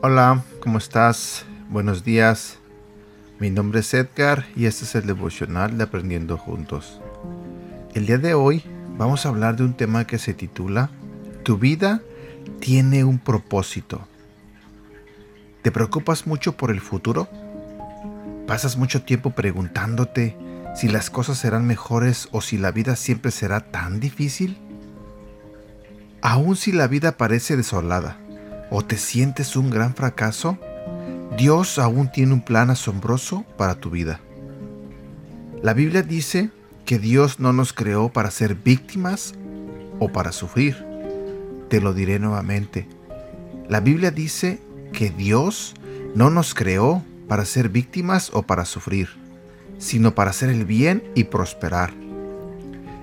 Hola, ¿cómo estás? Buenos días. Mi nombre es Edgar y este es el devocional de Aprendiendo Juntos. El día de hoy vamos a hablar de un tema que se titula Tu vida tiene un propósito. ¿Te preocupas mucho por el futuro? ¿Pasas mucho tiempo preguntándote si las cosas serán mejores o si la vida siempre será tan difícil? Aún si la vida parece desolada, o te sientes un gran fracaso, Dios aún tiene un plan asombroso para tu vida. La Biblia dice que Dios no nos creó para ser víctimas o para sufrir. Te lo diré nuevamente. La Biblia dice que Dios no nos creó para ser víctimas o para sufrir, sino para hacer el bien y prosperar.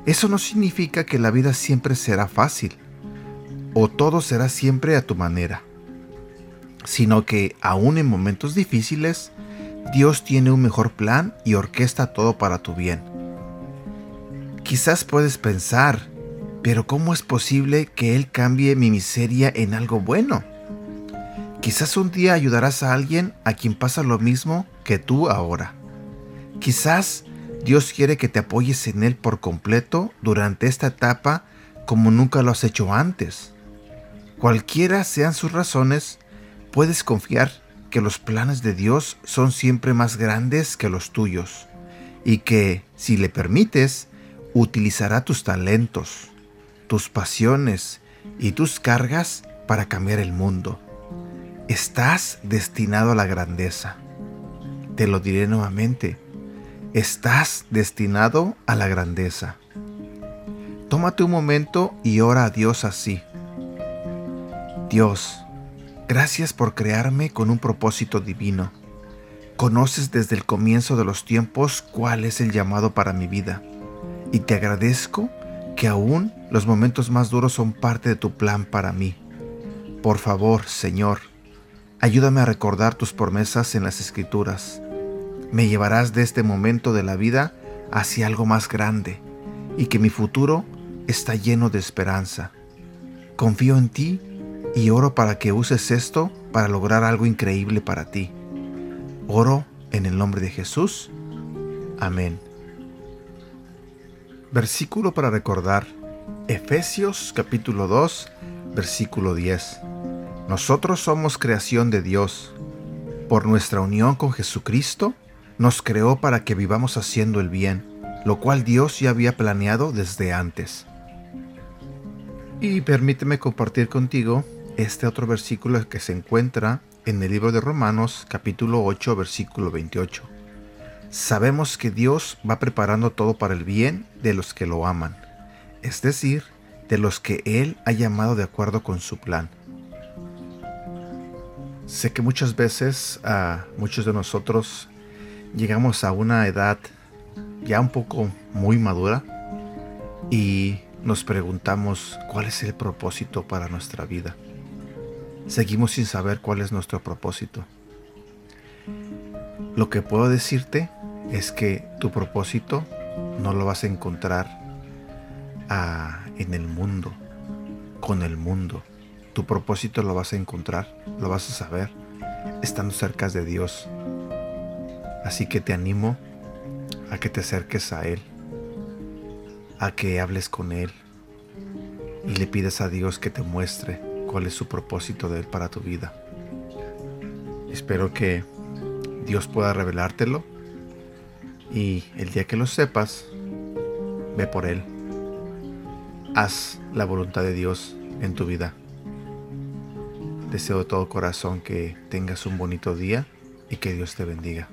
Eso no significa que la vida siempre será fácil o todo será siempre a tu manera, sino que aún en momentos difíciles, Dios tiene un mejor plan y orquesta todo para tu bien. Quizás puedes pensar, pero ¿cómo es posible que Él cambie mi miseria en algo bueno? Quizás un día ayudarás a alguien a quien pasa lo mismo que tú ahora. Quizás Dios quiere que te apoyes en Él por completo durante esta etapa como nunca lo has hecho antes. Cualquiera sean sus razones, puedes confiar que los planes de Dios son siempre más grandes que los tuyos y que, si le permites, utilizará tus talentos, tus pasiones y tus cargas para cambiar el mundo. Estás destinado a la grandeza. Te lo diré nuevamente. Estás destinado a la grandeza. Tómate un momento y ora a Dios así. Dios, gracias por crearme con un propósito divino. Conoces desde el comienzo de los tiempos cuál es el llamado para mi vida. Y te agradezco que aún los momentos más duros son parte de tu plan para mí. Por favor, Señor, ayúdame a recordar tus promesas en las escrituras. Me llevarás de este momento de la vida hacia algo más grande y que mi futuro está lleno de esperanza. Confío en ti y oro para que uses esto para lograr algo increíble para ti. Oro en el nombre de Jesús. Amén. Versículo para recordar. Efesios capítulo 2, versículo 10. Nosotros somos creación de Dios. Por nuestra unión con Jesucristo, nos creó para que vivamos haciendo el bien, lo cual Dios ya había planeado desde antes. Y permíteme compartir contigo este otro versículo que se encuentra en el libro de Romanos capítulo 8 versículo 28. Sabemos que Dios va preparando todo para el bien de los que lo aman, es decir, de los que Él ha llamado de acuerdo con su plan. Sé que muchas veces a muchos de nosotros llegamos a una edad ya un poco muy madura y nos preguntamos cuál es el propósito para nuestra vida seguimos sin saber cuál es nuestro propósito. Lo que puedo decirte es que tu propósito no lo vas a encontrar en el mundo, con el mundo. Tu propósito lo vas a encontrar, lo vas a saber, estando cerca de Dios. Así que te animo a que te acerques a Él, a que hables con Él y le pides a Dios que te muestre cuál es su propósito de Él para tu vida. Espero que Dios pueda revelártelo y el día que lo sepas, ve por Él. Haz la voluntad de Dios en tu vida. Deseo de todo corazón que tengas un bonito día y que Dios te bendiga.